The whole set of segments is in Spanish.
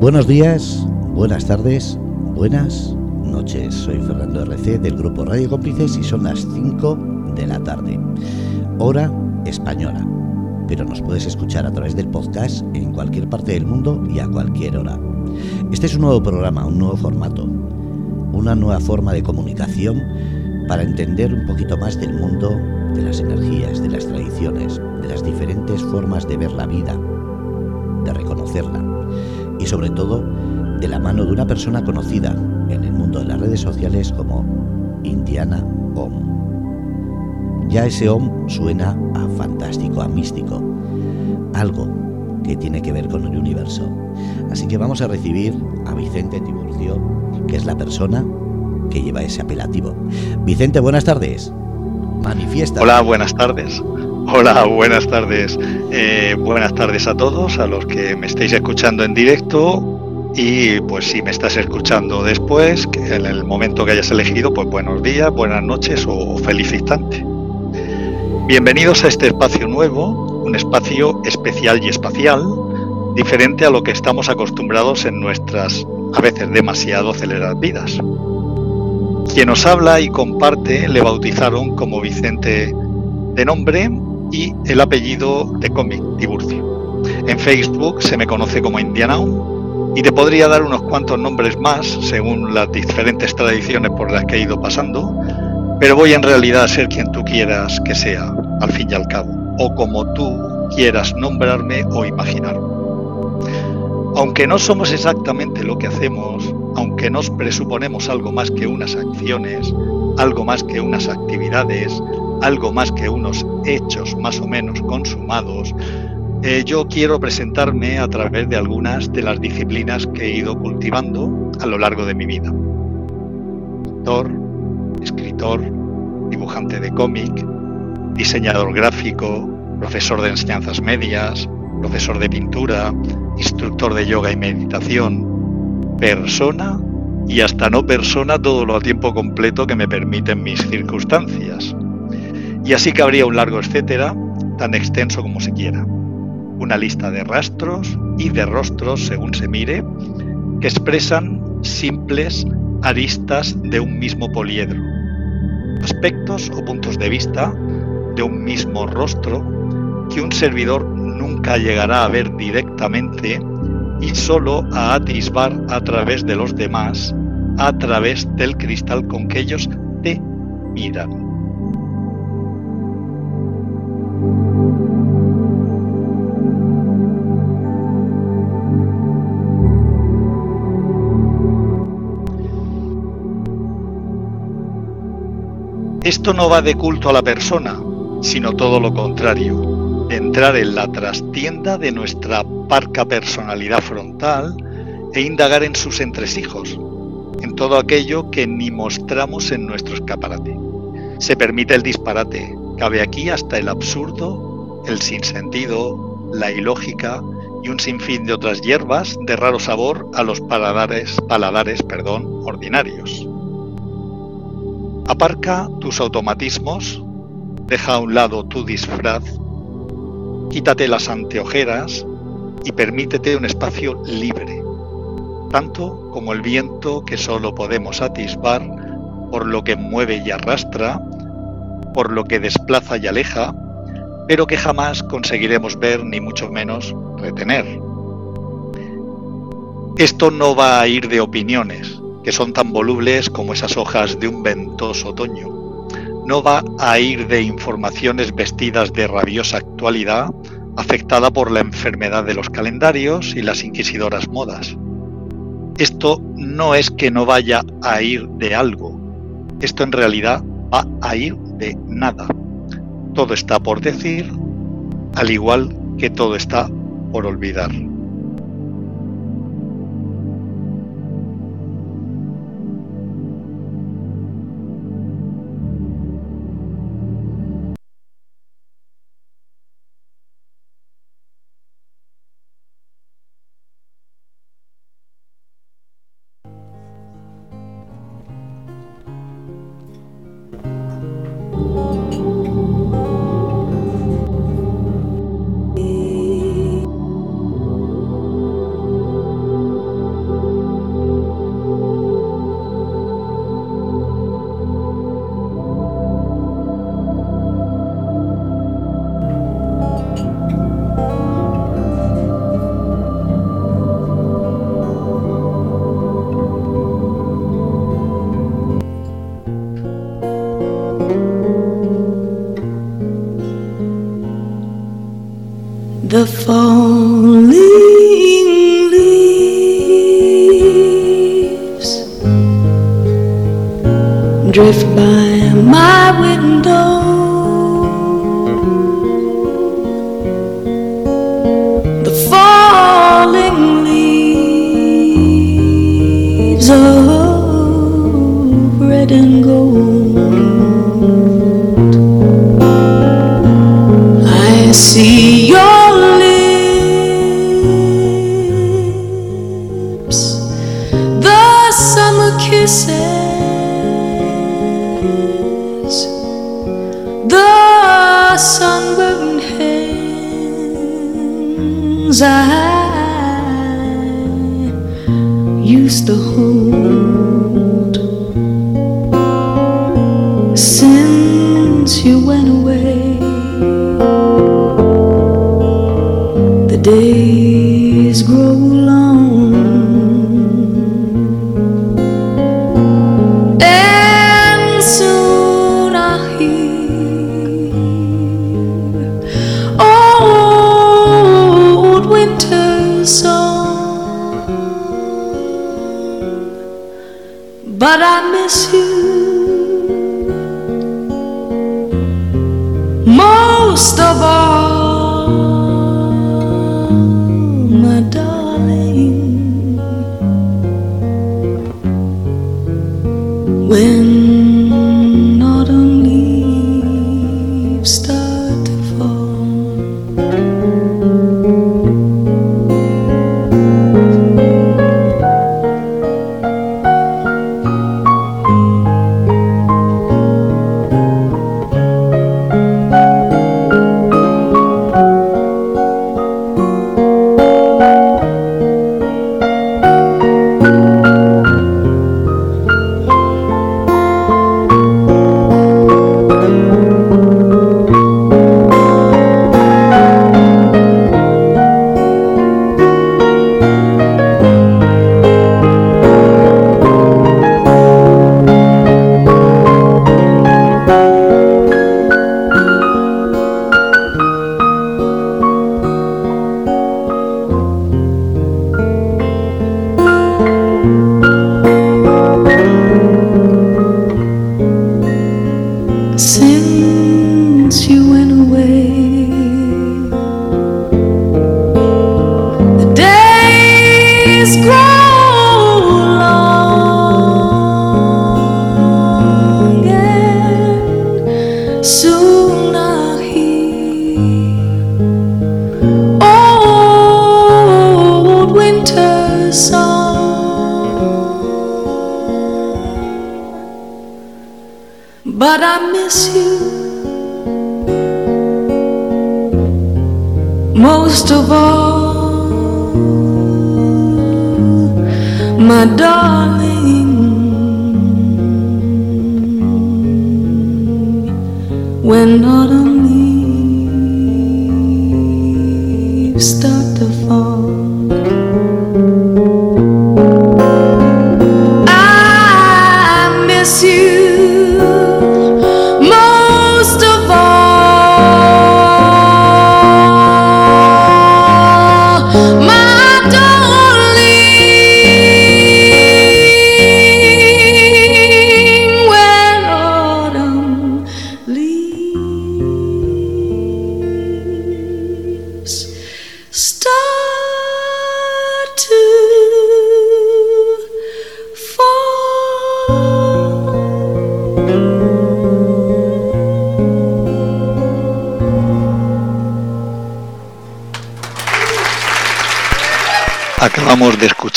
Buenos días, buenas tardes, buenas noches. Soy Fernando RC del grupo Radio Cómplices y son las 5 de la tarde. Hora española. Pero nos puedes escuchar a través del podcast en cualquier parte del mundo y a cualquier hora. Este es un nuevo programa, un nuevo formato, una nueva forma de comunicación para entender un poquito más del mundo, de las energías, de las tradiciones, de las diferentes formas de ver la vida, de reconocerla y sobre todo de la mano de una persona conocida en el mundo de las redes sociales como Indiana Om. Ya ese Om suena a fantástico, a místico, algo que tiene que ver con el universo. Así que vamos a recibir a Vicente Tiburcio, que es la persona que lleva ese apelativo. Vicente, buenas tardes. Manifiesta. Hola, buenas tardes. Hola, buenas tardes. Eh, buenas tardes a todos, a los que me estáis escuchando en directo y pues si me estás escuchando después, en el momento que hayas elegido, pues buenos días, buenas noches o feliz instante. Bienvenidos a este espacio nuevo, un espacio especial y espacial, diferente a lo que estamos acostumbrados en nuestras a veces demasiado aceleradas vidas. Quien nos habla y comparte le bautizaron como Vicente de nombre y el apellido de cómic, Tiburcio. En Facebook se me conoce como Indianaum y te podría dar unos cuantos nombres más según las diferentes tradiciones por las que he ido pasando, pero voy en realidad a ser quien tú quieras que sea, al fin y al cabo, o como tú quieras nombrarme o imaginarme. Aunque no somos exactamente lo que hacemos, aunque nos presuponemos algo más que unas acciones, algo más que unas actividades, algo más que unos hechos más o menos consumados, eh, yo quiero presentarme a través de algunas de las disciplinas que he ido cultivando a lo largo de mi vida. Actor, escritor, dibujante de cómic, diseñador gráfico, profesor de enseñanzas medias, profesor de pintura, instructor de yoga y meditación, persona y hasta no persona todo lo a tiempo completo que me permiten mis circunstancias. Y así que habría un largo etcétera, tan extenso como se quiera. Una lista de rastros y de rostros, según se mire, que expresan simples aristas de un mismo poliedro, aspectos o puntos de vista de un mismo rostro que un servidor nunca llegará a ver directamente y solo a atisbar a través de los demás, a través del cristal con que ellos te miran. Esto no va de culto a la persona, sino todo lo contrario, de entrar en la trastienda de nuestra parca personalidad frontal e indagar en sus entresijos, en todo aquello que ni mostramos en nuestro escaparate. Se permite el disparate, cabe aquí hasta el absurdo, el sinsentido, la ilógica y un sinfín de otras hierbas de raro sabor a los paladares, paladares perdón, ordinarios. Aparca tus automatismos, deja a un lado tu disfraz, quítate las anteojeras y permítete un espacio libre, tanto como el viento que solo podemos atisbar por lo que mueve y arrastra, por lo que desplaza y aleja, pero que jamás conseguiremos ver ni mucho menos retener. Esto no va a ir de opiniones, que son tan volubles como esas hojas de un ventoso otoño. No va a ir de informaciones vestidas de rabiosa actualidad, afectada por la enfermedad de los calendarios y las inquisidoras modas. Esto no es que no vaya a ir de algo, esto en realidad va a ir de nada. Todo está por decir, al igual que todo está por olvidar. Used to my darling.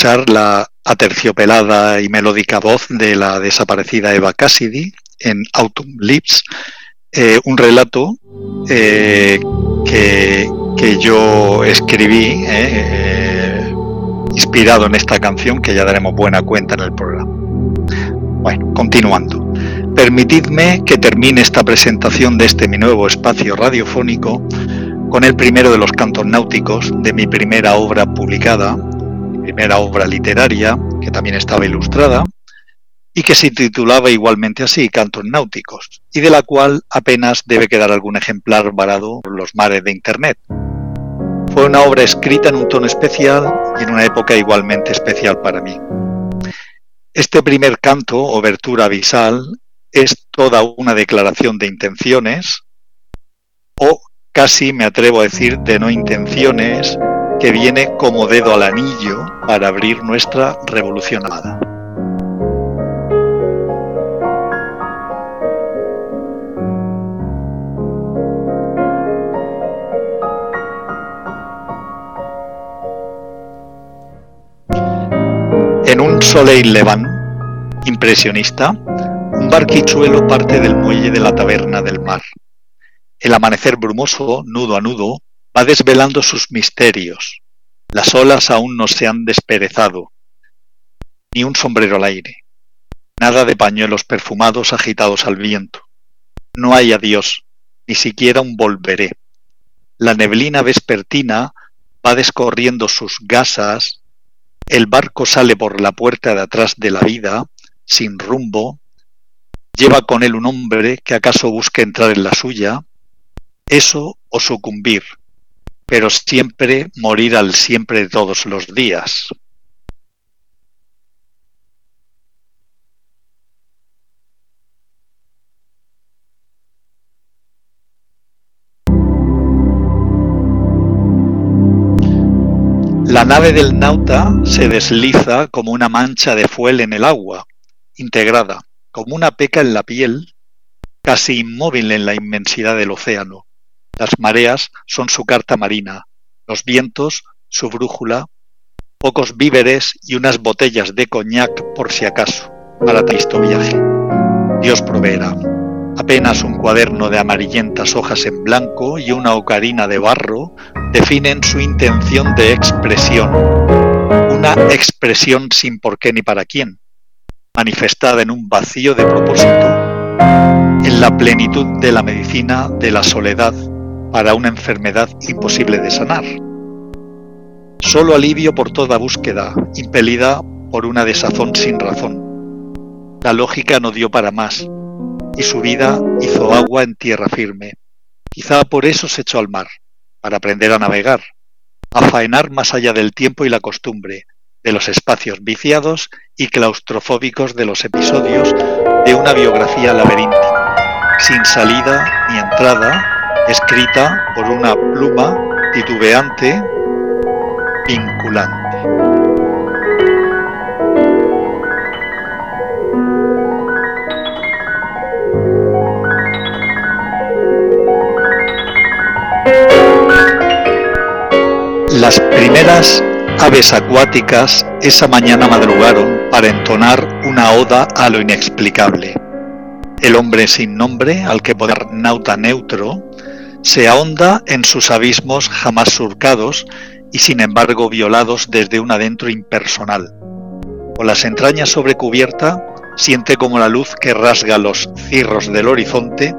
La aterciopelada y melódica voz de la desaparecida Eva Cassidy en Autumn Leaves, eh, un relato eh, que, que yo escribí eh, inspirado en esta canción que ya daremos buena cuenta en el programa. Bueno, continuando. Permitidme que termine esta presentación de este mi nuevo espacio radiofónico con el primero de los cantos náuticos de mi primera obra publicada, primera obra literaria, que también estaba ilustrada, y que se titulaba igualmente así, Cantos Náuticos, y de la cual apenas debe quedar algún ejemplar varado por los mares de Internet. Fue una obra escrita en un tono especial y en una época igualmente especial para mí. Este primer canto, Obertura Visal, es toda una declaración de intenciones, o casi me atrevo a decir de no intenciones, que viene como dedo al anillo para abrir nuestra revolución amada. En un Soleil Levant impresionista, un barquichuelo parte del muelle de la taberna del mar. El amanecer brumoso, nudo a nudo, va desvelando sus misterios. Las olas aún no se han desperezado, ni un sombrero al aire, nada de pañuelos perfumados agitados al viento. No hay adiós, ni siquiera un volveré. La neblina vespertina va descorriendo sus gasas, el barco sale por la puerta de atrás de la vida, sin rumbo, lleva con él un hombre que acaso busque entrar en la suya, eso o sucumbir, pero siempre morir al siempre todos los días. La nave del nauta se desliza como una mancha de fuel en el agua, integrada, como una peca en la piel, casi inmóvil en la inmensidad del océano. Las mareas son su carta marina, los vientos su brújula, pocos víveres y unas botellas de coñac por si acaso, para triste viaje. Dios proveerá. Apenas un cuaderno de amarillentas hojas en blanco y una ocarina de barro definen su intención de expresión. Una expresión sin por qué ni para quién, manifestada en un vacío de propósito, en la plenitud de la medicina de la soledad para una enfermedad imposible de sanar. Solo alivio por toda búsqueda, impelida por una desazón sin razón. La lógica no dio para más, y su vida hizo agua en tierra firme. Quizá por eso se echó al mar, para aprender a navegar, a faenar más allá del tiempo y la costumbre, de los espacios viciados y claustrofóbicos de los episodios de una biografía laberíntica, sin salida ni entrada, escrita por una pluma titubeante, vinculante. Las primeras aves acuáticas esa mañana madrugaron para entonar una oda a lo inexplicable. El hombre sin nombre, al que poder nauta neutro, se ahonda en sus abismos jamás surcados y sin embargo violados desde un adentro impersonal. Con las entrañas sobre cubierta, siente como la luz que rasga los cirros del horizonte,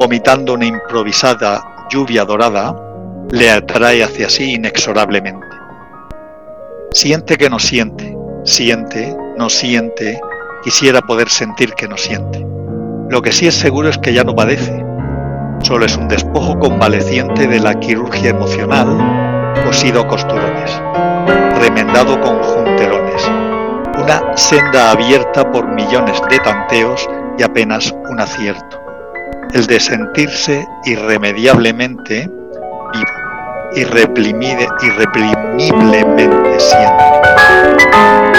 vomitando una improvisada lluvia dorada, le atrae hacia sí inexorablemente. Siente que no siente, siente, no siente, quisiera poder sentir que no siente. Lo que sí es seguro es que ya no padece, solo es un despojo convaleciente de la quirurgia emocional, cosido a costurones, remendado con junterones, una senda abierta por millones de tanteos y apenas un acierto, el de sentirse irremediablemente vivo irreprimide, irreprimiblemente siempre.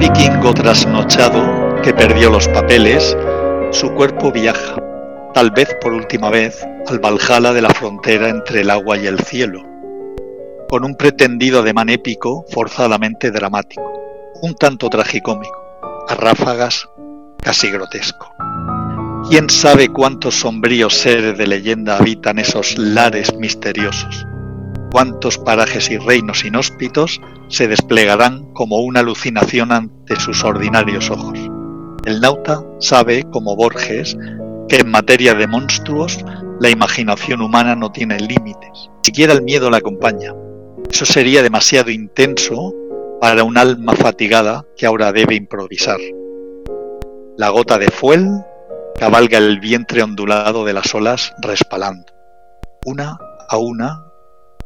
Vikingo trasnochado que perdió los papeles, su cuerpo viaja, tal vez por última vez, al Valhalla de la frontera entre el agua y el cielo con un pretendido ademán épico forzadamente dramático, un tanto tragicómico, a ráfagas casi grotesco. ¿Quién sabe cuántos sombríos seres de leyenda habitan esos lares misteriosos? ¿Cuántos parajes y reinos inhóspitos se desplegarán como una alucinación ante sus ordinarios ojos? El nauta sabe, como Borges, que en materia de monstruos la imaginación humana no tiene límites, siquiera el miedo la acompaña. Eso sería demasiado intenso para un alma fatigada que ahora debe improvisar. La gota de fuel cabalga el vientre ondulado de las olas respalando, una a una,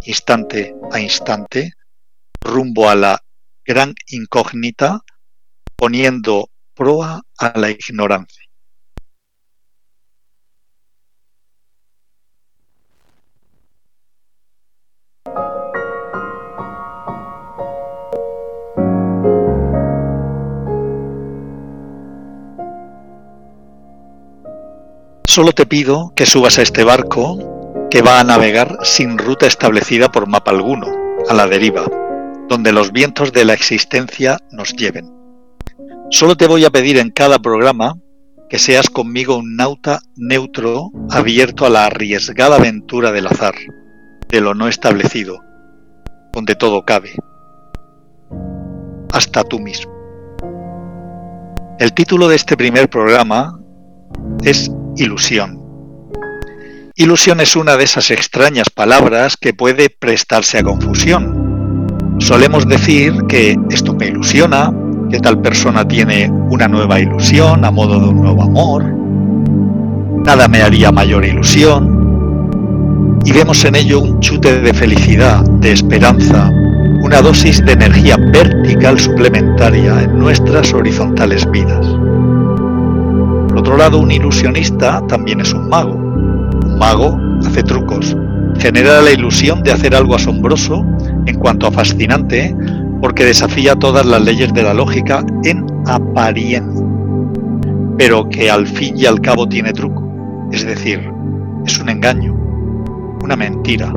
instante a instante, rumbo a la gran incógnita, poniendo proa a la ignorancia. Solo te pido que subas a este barco que va a navegar sin ruta establecida por mapa alguno, a la deriva, donde los vientos de la existencia nos lleven. Solo te voy a pedir en cada programa que seas conmigo un nauta neutro abierto a la arriesgada aventura del azar, de lo no establecido, donde todo cabe, hasta tú mismo. El título de este primer programa es ilusión. Ilusión es una de esas extrañas palabras que puede prestarse a confusión. Solemos decir que esto me ilusiona, que tal persona tiene una nueva ilusión a modo de un nuevo amor, nada me haría mayor ilusión, y vemos en ello un chute de felicidad, de esperanza, una dosis de energía vertical suplementaria en nuestras horizontales vidas. Por otro lado, un ilusionista también es un mago. Mago hace trucos, genera la ilusión de hacer algo asombroso en cuanto a fascinante, porque desafía todas las leyes de la lógica en apariencia, pero que al fin y al cabo tiene truco, es decir, es un engaño, una mentira.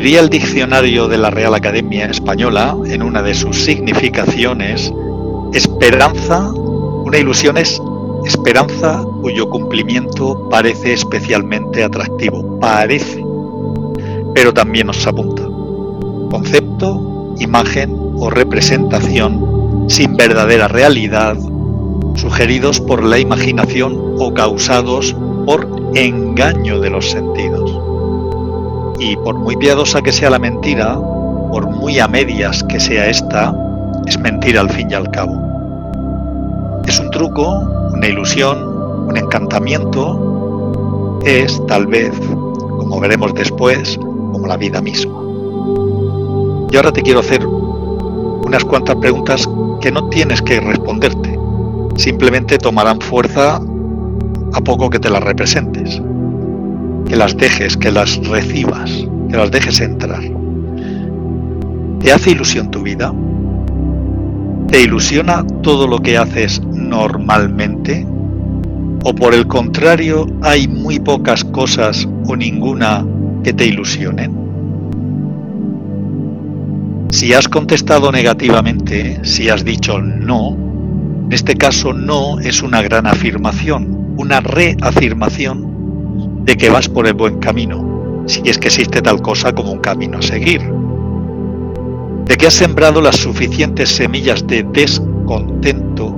Diría el diccionario de la Real Academia Española, en una de sus significaciones, esperanza, una ilusión es esperanza cuyo cumplimiento parece especialmente atractivo, parece, pero también nos apunta. Concepto, imagen o representación sin verdadera realidad, sugeridos por la imaginación o causados por engaño de los sentidos. Y por muy piadosa que sea la mentira, por muy a medias que sea esta, es mentira al fin y al cabo. Es un truco, una ilusión, un encantamiento, es tal vez, como veremos después, como la vida misma. Y ahora te quiero hacer unas cuantas preguntas que no tienes que responderte, simplemente tomarán fuerza a poco que te las representes que las dejes, que las recibas, que las dejes entrar. ¿Te hace ilusión tu vida? ¿Te ilusiona todo lo que haces normalmente? ¿O por el contrario hay muy pocas cosas o ninguna que te ilusionen? Si has contestado negativamente, si has dicho no, en este caso no es una gran afirmación, una reafirmación de que vas por el buen camino, si es que existe tal cosa como un camino a seguir. De que has sembrado las suficientes semillas de descontento,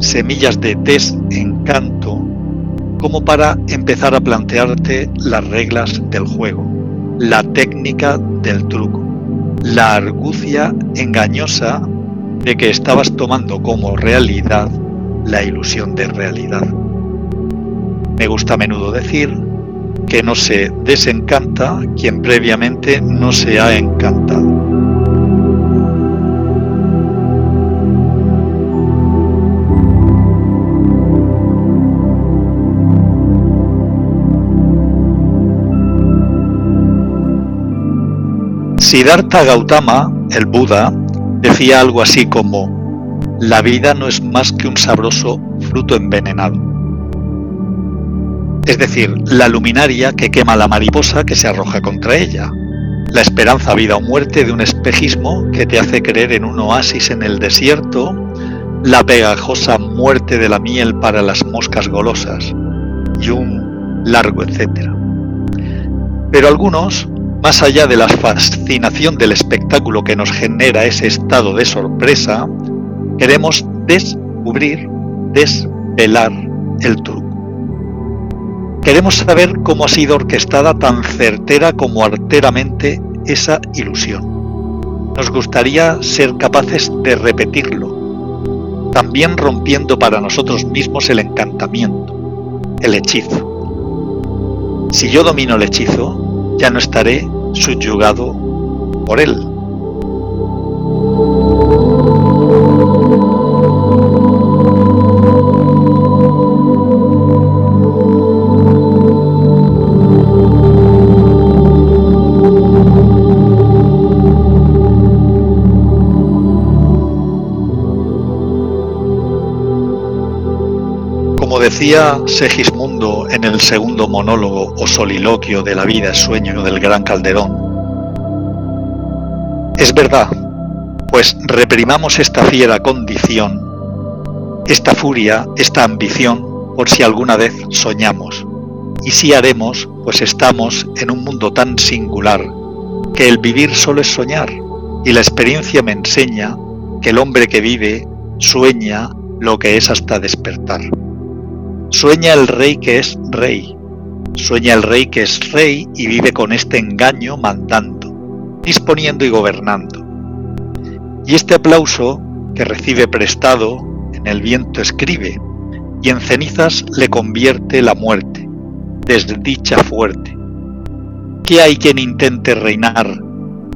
semillas de desencanto, como para empezar a plantearte las reglas del juego, la técnica del truco, la argucia engañosa de que estabas tomando como realidad la ilusión de realidad. Me gusta a menudo decir que no se desencanta quien previamente no se ha encantado. Siddhartha Gautama, el Buda, decía algo así como, la vida no es más que un sabroso fruto envenenado es decir, la luminaria que quema la mariposa que se arroja contra ella, la esperanza, vida o muerte de un espejismo que te hace creer en un oasis en el desierto, la pegajosa muerte de la miel para las moscas golosas y un largo etcétera. Pero algunos más allá de la fascinación del espectáculo que nos genera ese estado de sorpresa, queremos descubrir, desvelar el truco. Queremos saber cómo ha sido orquestada tan certera como arteramente esa ilusión. Nos gustaría ser capaces de repetirlo, también rompiendo para nosotros mismos el encantamiento, el hechizo. Si yo domino el hechizo, ya no estaré subyugado por él. Decía Segismundo en el segundo monólogo o soliloquio de la vida sueño del gran Calderón. Es verdad, pues reprimamos esta fiera condición, esta furia, esta ambición, por si alguna vez soñamos. Y si haremos, pues estamos en un mundo tan singular que el vivir solo es soñar, y la experiencia me enseña que el hombre que vive sueña lo que es hasta despertar. Sueña el rey que es rey. Sueña el rey que es rey y vive con este engaño mandando, disponiendo y gobernando. Y este aplauso que recibe prestado en el viento escribe y en cenizas le convierte la muerte, desdicha fuerte. ¿Qué hay quien intente reinar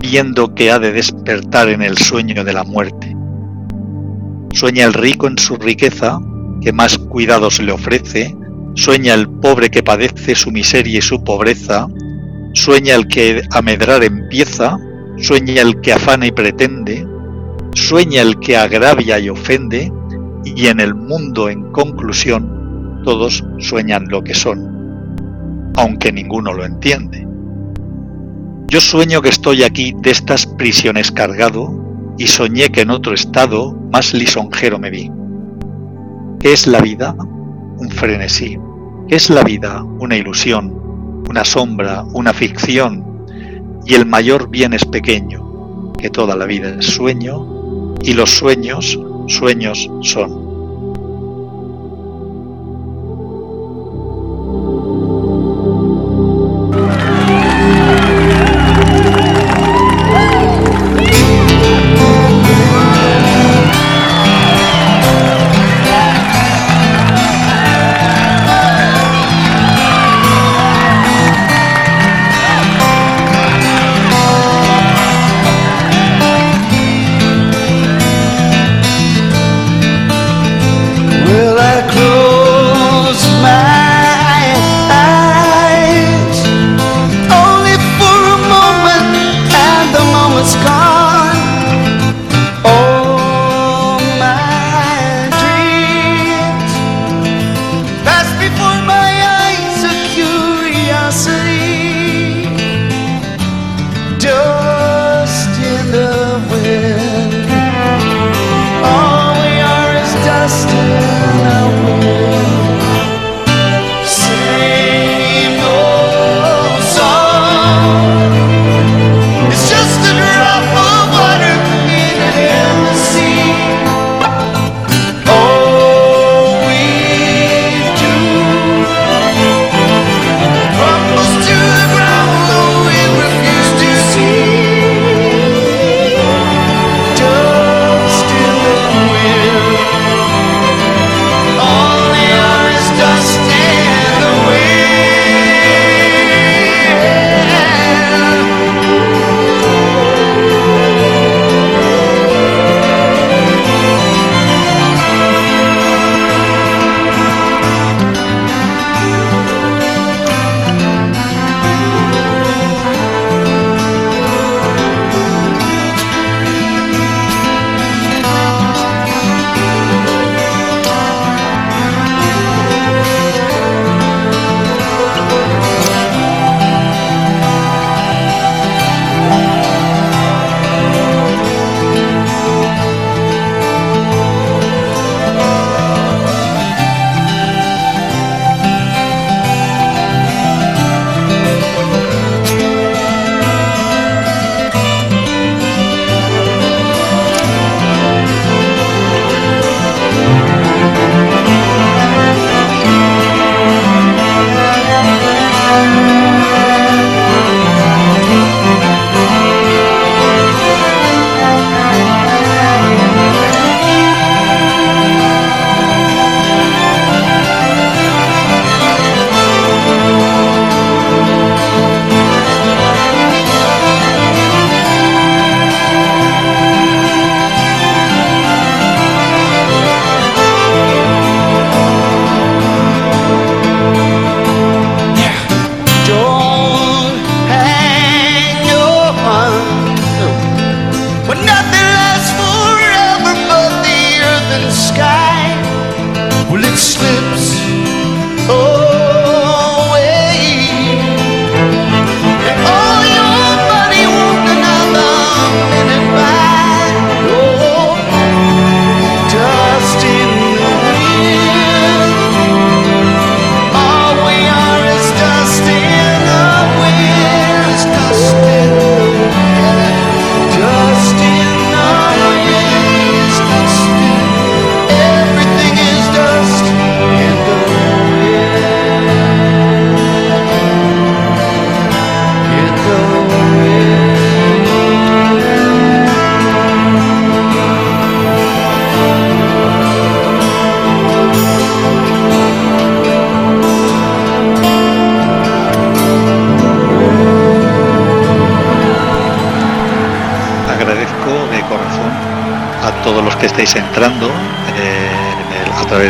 viendo que ha de despertar en el sueño de la muerte? Sueña el rico en su riqueza que más cuidados le ofrece, sueña el pobre que padece su miseria y su pobreza, sueña el que a medrar empieza, sueña el que afana y pretende, sueña el que agravia y ofende, y en el mundo en conclusión todos sueñan lo que son, aunque ninguno lo entiende. Yo sueño que estoy aquí de estas prisiones cargado, y soñé que en otro estado más lisonjero me vi. ¿Qué es la vida? Un frenesí. ¿Qué es la vida? Una ilusión, una sombra, una ficción. Y el mayor bien es pequeño, que toda la vida es sueño, y los sueños, sueños son.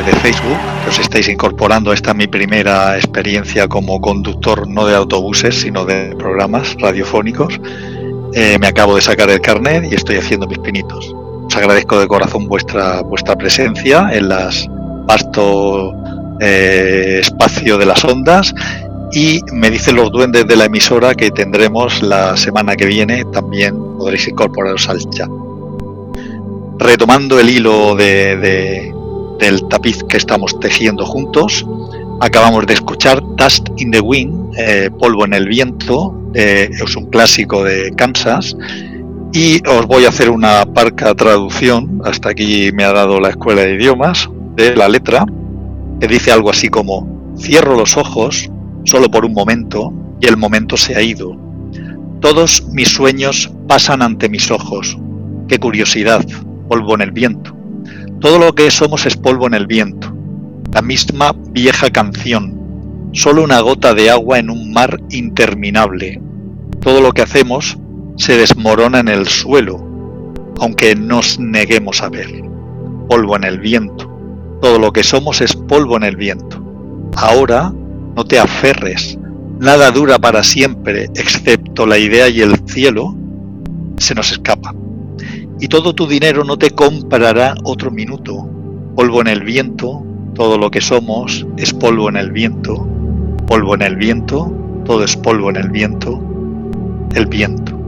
En el- a través de Facebook, que os estáis incorporando esta mi primera experiencia como conductor no de autobuses, sino de programas radiofónicos. Eh, me acabo de sacar el carnet y estoy haciendo mis pinitos. Os agradezco de corazón vuestra, vuestra presencia en las vasto eh, espacio de las ondas y me dicen los duendes de la emisora que tendremos la semana que viene, también podréis incorporaros al chat. Retomando el hilo de, de- del tapiz que estamos tejiendo juntos, acabamos de escuchar Dust in the Wind, eh, Polvo en el Viento, es un clásico de Kansas, y os voy a hacer una parca traducción, hasta aquí me ha dado la escuela de idiomas, de la letra, que dice algo así como, cierro los ojos solo por un momento y el momento se ha ido. Todos mis sueños pasan ante mis ojos. Qué curiosidad, polvo en el viento. Todo lo que somos es polvo en el viento. La misma vieja canción. Solo una gota de agua en un mar interminable. Todo lo que hacemos se desmorona en el suelo, aunque nos neguemos a ver. Polvo en el viento. Todo lo que somos es polvo en el viento. Ahora no te aferres. Nada dura para siempre, excepto la idea y el cielo. Se nos escapa. Y todo tu dinero no te comprará otro minuto. Polvo en el viento, todo lo que somos es polvo en el viento. Polvo en el viento, todo es polvo en el viento. El viento.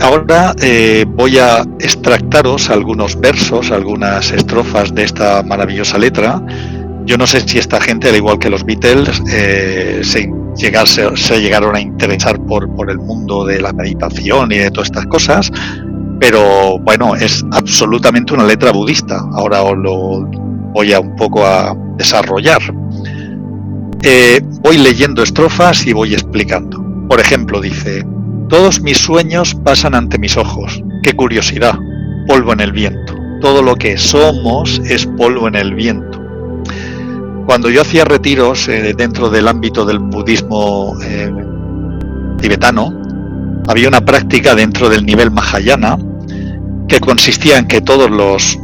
Ahora eh, voy a extractaros algunos versos, algunas estrofas de esta maravillosa letra. Yo no sé si esta gente, al igual que los Beatles, eh, se, llegase- se llegaron a interesar por, por el mundo de la meditación y de todas estas cosas, pero bueno, es absolutamente una letra budista. Ahora os lo voy a un poco a desarrollar. Eh, voy leyendo estrofas y voy explicando. Por ejemplo, dice, todos mis sueños pasan ante mis ojos. Qué curiosidad. Polvo en el viento. Todo lo que somos es polvo en el viento. Cuando yo hacía retiros eh, dentro del ámbito del budismo eh, tibetano, había una práctica dentro del nivel Mahayana que consistía en que todos los,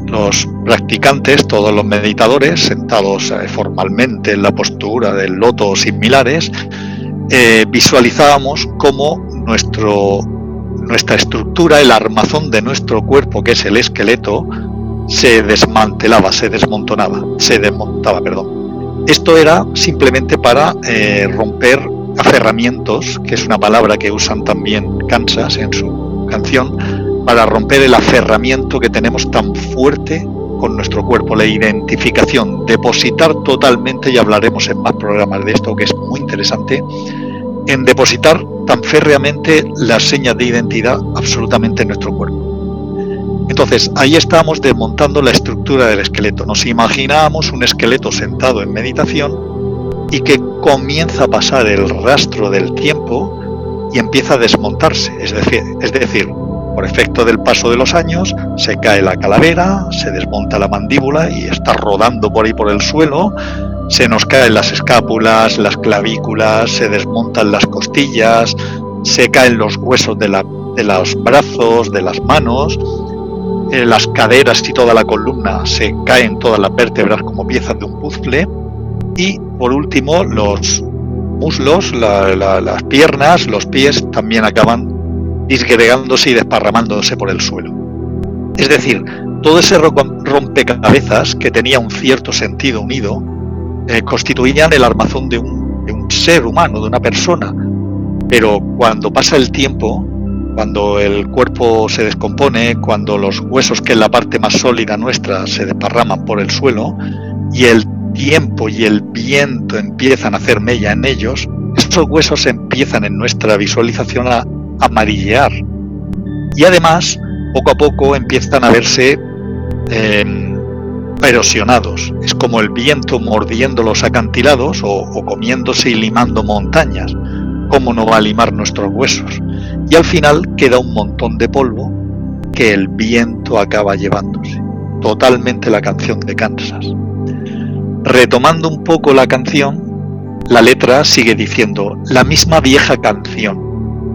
practicantes, todos los meditadores, sentados eh, formalmente en la postura del loto o similares, visualizábamos cómo nuestra estructura, el armazón de nuestro cuerpo, que es el esqueleto, se desmantelaba, se desmontonaba, se desmontaba, perdón. Esto era simplemente para eh, romper aferramientos, que es una palabra que usan también Kansas en su canción, para romper el aferramiento que tenemos tan fuerte con nuestro cuerpo, la identificación, depositar totalmente, y hablaremos en más programas de esto, que es muy interesante, en depositar tan férreamente las señas de identidad absolutamente en nuestro cuerpo. Entonces, ahí estábamos desmontando la estructura del esqueleto. Nos imaginábamos un esqueleto sentado en meditación y que comienza a pasar el rastro del tiempo y empieza a desmontarse. Es decir, por efecto del paso de los años, se cae la calavera, se desmonta la mandíbula y está rodando por ahí por el suelo, se nos caen las escápulas, las clavículas, se desmontan las costillas, se caen los huesos de, la- de los brazos, de las manos, eh, las caderas y toda la columna se caen todas las vértebras como piezas de un puzzle y por último los muslos, la- la- las piernas, los pies también acaban disgregándose y desparramándose por el suelo. Es decir, todo ese ro- rompecabezas que tenía un cierto sentido unido eh, constituían el armazón de un ser humano, de una persona. Pero cuando pasa el tiempo, cuando el cuerpo se descompone, cuando los huesos, que es la parte más sólida nuestra, se desparraman por el suelo y el tiempo y el viento empiezan a hacer mella en ellos, esos huesos empiezan en nuestra visualización a amarillear. Y además, poco a poco empiezan a verse eh, erosionados. Es como el viento mordiendo los acantilados o comiéndose y limando montañas. ¿Cómo no va a limar nuestros huesos? Y al final queda un montón de polvo que el viento acaba llevándose. Totalmente la canción de Kansas. Retomando un poco la canción, la letra sigue diciendo la misma vieja canción.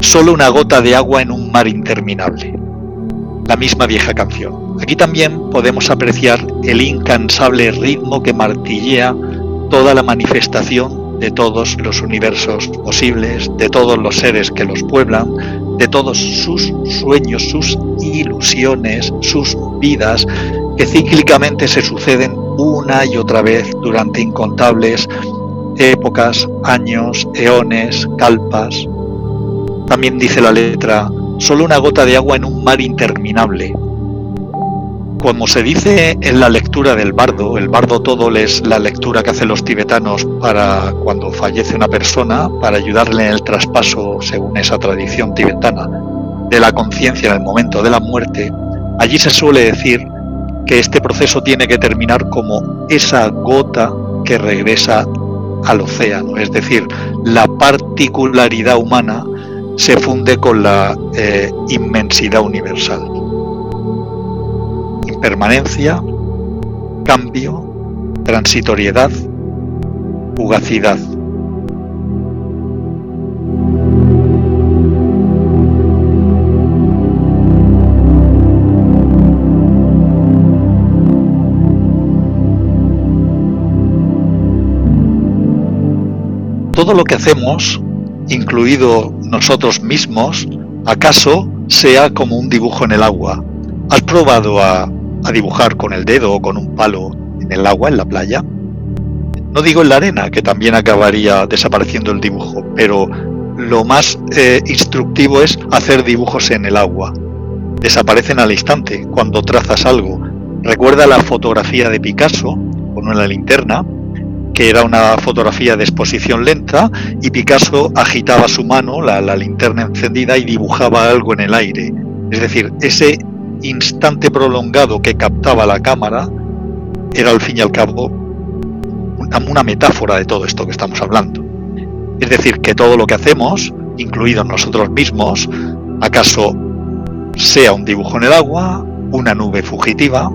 Solo una gota de agua en un mar interminable. La misma vieja canción. Aquí también podemos apreciar el incansable ritmo que martillea toda la manifestación de todos los universos posibles, de todos los seres que los pueblan, de todos sus sueños, sus ilusiones, sus vidas, que cíclicamente se suceden una y otra vez durante incontables épocas, años, eones, calpas. También dice la letra, solo una gota de agua en un mar interminable. Como se dice en la lectura del bardo, el bardo todo es la lectura que hacen los tibetanos para cuando fallece una persona, para ayudarle en el traspaso, según esa tradición tibetana, de la conciencia en el momento de la muerte, allí se suele decir que este proceso tiene que terminar como esa gota que regresa al océano, es decir, la particularidad humana se funde con la eh, inmensidad universal. Impermanencia, cambio, transitoriedad, fugacidad. Todo lo que hacemos, incluido nosotros mismos, acaso sea como un dibujo en el agua. ¿Has probado a, a dibujar con el dedo o con un palo en el agua, en la playa? No digo en la arena, que también acabaría desapareciendo el dibujo, pero lo más eh, instructivo es hacer dibujos en el agua. Desaparecen al instante cuando trazas algo. Recuerda la fotografía de Picasso con una linterna, que era una fotografía de exposición lenta y Picasso agitaba su mano, la, la linterna encendida, y dibujaba algo en el aire. Es decir, ese instante prolongado que captaba la cámara era al fin y al cabo una, metáfora de todo esto que estamos hablando. Es decir, que todo lo que hacemos, incluidos nosotros mismos, acaso sea un dibujo en el agua, una nube fugitiva,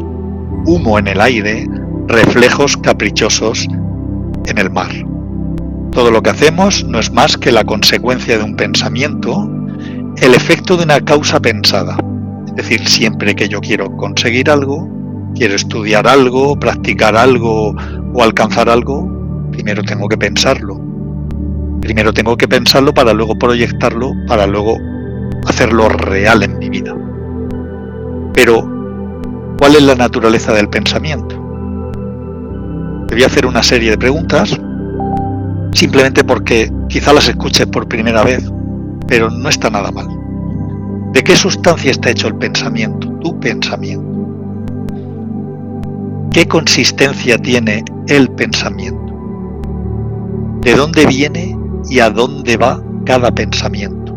humo en el aire, reflejos caprichosos en el mar. Todo lo que hacemos no es más que la consecuencia de un pensamiento, el efecto de una causa pensada. Es decir, siempre que yo quiero conseguir algo, quiero estudiar algo, practicar algo o alcanzar algo, primero tengo que pensarlo. Primero tengo que pensarlo para luego proyectarlo, para luego hacerlo real en mi vida. Pero, ¿cuál es la naturaleza del pensamiento? Te voy a hacer una serie de preguntas, simplemente porque quizá las escuches por primera vez, pero no está nada mal. ¿De qué sustancia está hecho el pensamiento? Tu pensamiento. ¿Qué consistencia tiene el pensamiento? ¿De dónde viene y a dónde va cada pensamiento?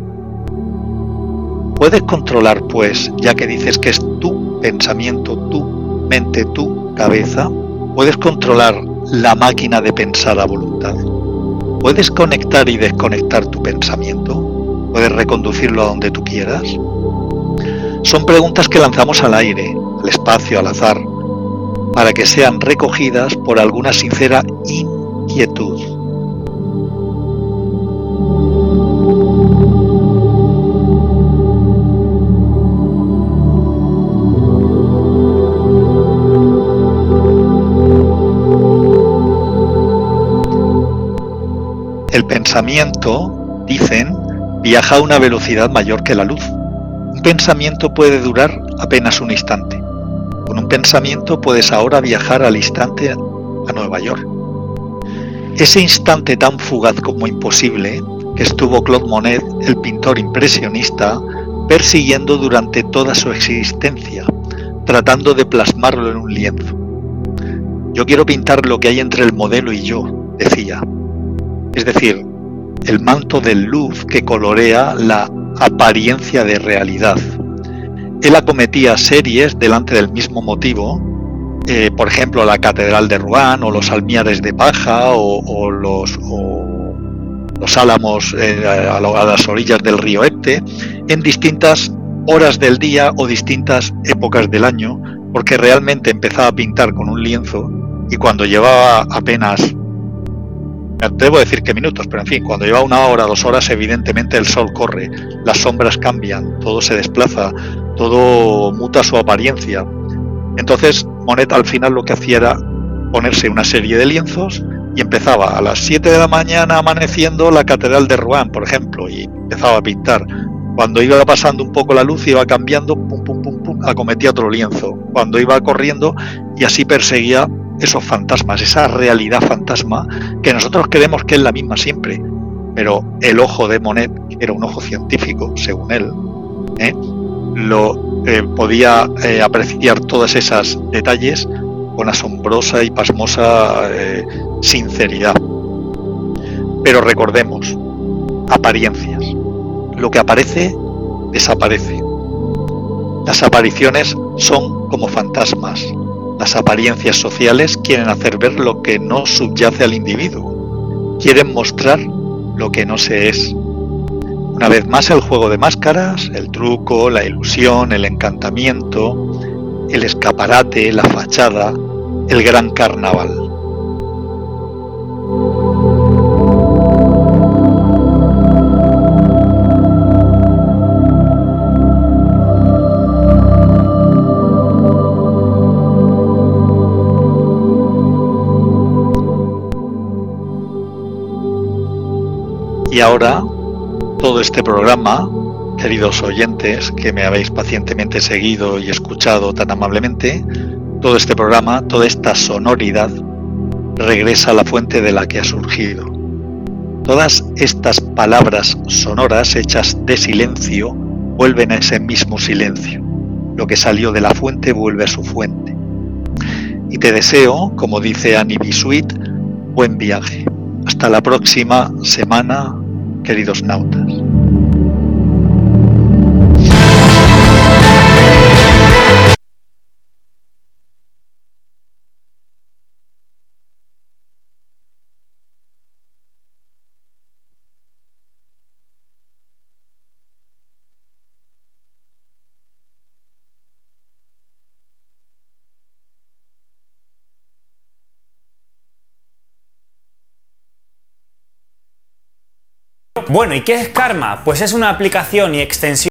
¿Puedes controlar, pues, ya que dices que es tu pensamiento, tu mente, tu cabeza? ¿Puedes controlar la máquina de pensar a voluntad? ¿Puedes conectar y desconectar tu pensamiento? ¿Puedes reconducirlo a donde tú quieras? Son preguntas que lanzamos al aire, al espacio, al azar, para que sean recogidas por alguna sincera inquietud. El pensamiento, dicen, viaja a una velocidad mayor que la luz. Un pensamiento puede durar apenas un instante. Con un pensamiento puedes ahora viajar al instante a Nueva York. Ese instante tan fugaz como imposible que estuvo Claude Monet, el pintor impresionista, persiguiendo durante toda su existencia, tratando de plasmarlo en un lienzo. Yo quiero pintar lo que hay entre el modelo y yo, decía. Es decir, el manto de luz que colorea la apariencia de realidad. Él acometía series delante del mismo motivo, eh, por ejemplo la Catedral de Rouen o los almiares de paja o, los, álamos eh, a, las orillas del río Epte, en distintas horas del día o distintas épocas del año, porque realmente empezaba a pintar con un lienzo y cuando llevaba apenas debo decir que minutos, pero en fin, cuando lleva una hora, dos horas, evidentemente el sol corre, las sombras cambian, todo se desplaza, todo muta su apariencia. Entonces, Monet al final lo que hacía era ponerse una serie de lienzos y empezaba a las 7 de la mañana amaneciendo la Catedral de Rouen, por ejemplo, y empezaba a pintar. Cuando iba pasando un poco la luz, iba cambiando, pum, pum, pum, pum, acometía otro lienzo. Cuando iba corriendo, y así perseguía esos fantasmas, esa realidad fantasma que nosotros creemos que es la misma siempre, pero el ojo de Monet, que era un ojo científico, según él, ¿eh? lo eh, podía eh, apreciar todos esos detalles con asombrosa y pasmosa sinceridad. Pero recordemos, apariencias. Lo que aparece, desaparece. Las apariciones son como fantasmas, las apariencias sociales quieren hacer ver lo que no subyace al individuo. Quieren mostrar lo que no se es. Una vez más el juego de máscaras, el truco, la ilusión, el encantamiento, el escaparate, la fachada, el gran carnaval. Y ahora, todo este programa, queridos oyentes que me habéis pacientemente seguido y escuchado tan amablemente, todo este programa, toda esta sonoridad, regresa a la fuente de la que ha surgido. Todas estas palabras sonoras hechas de silencio vuelven a ese mismo silencio. Lo que salió de la fuente vuelve a su fuente. Y te deseo, como dice Annie Bisuit, buen viaje. Hasta la próxima semana queridos nautas. Bueno, ¿y qué es Karma? Pues es una aplicación y extensión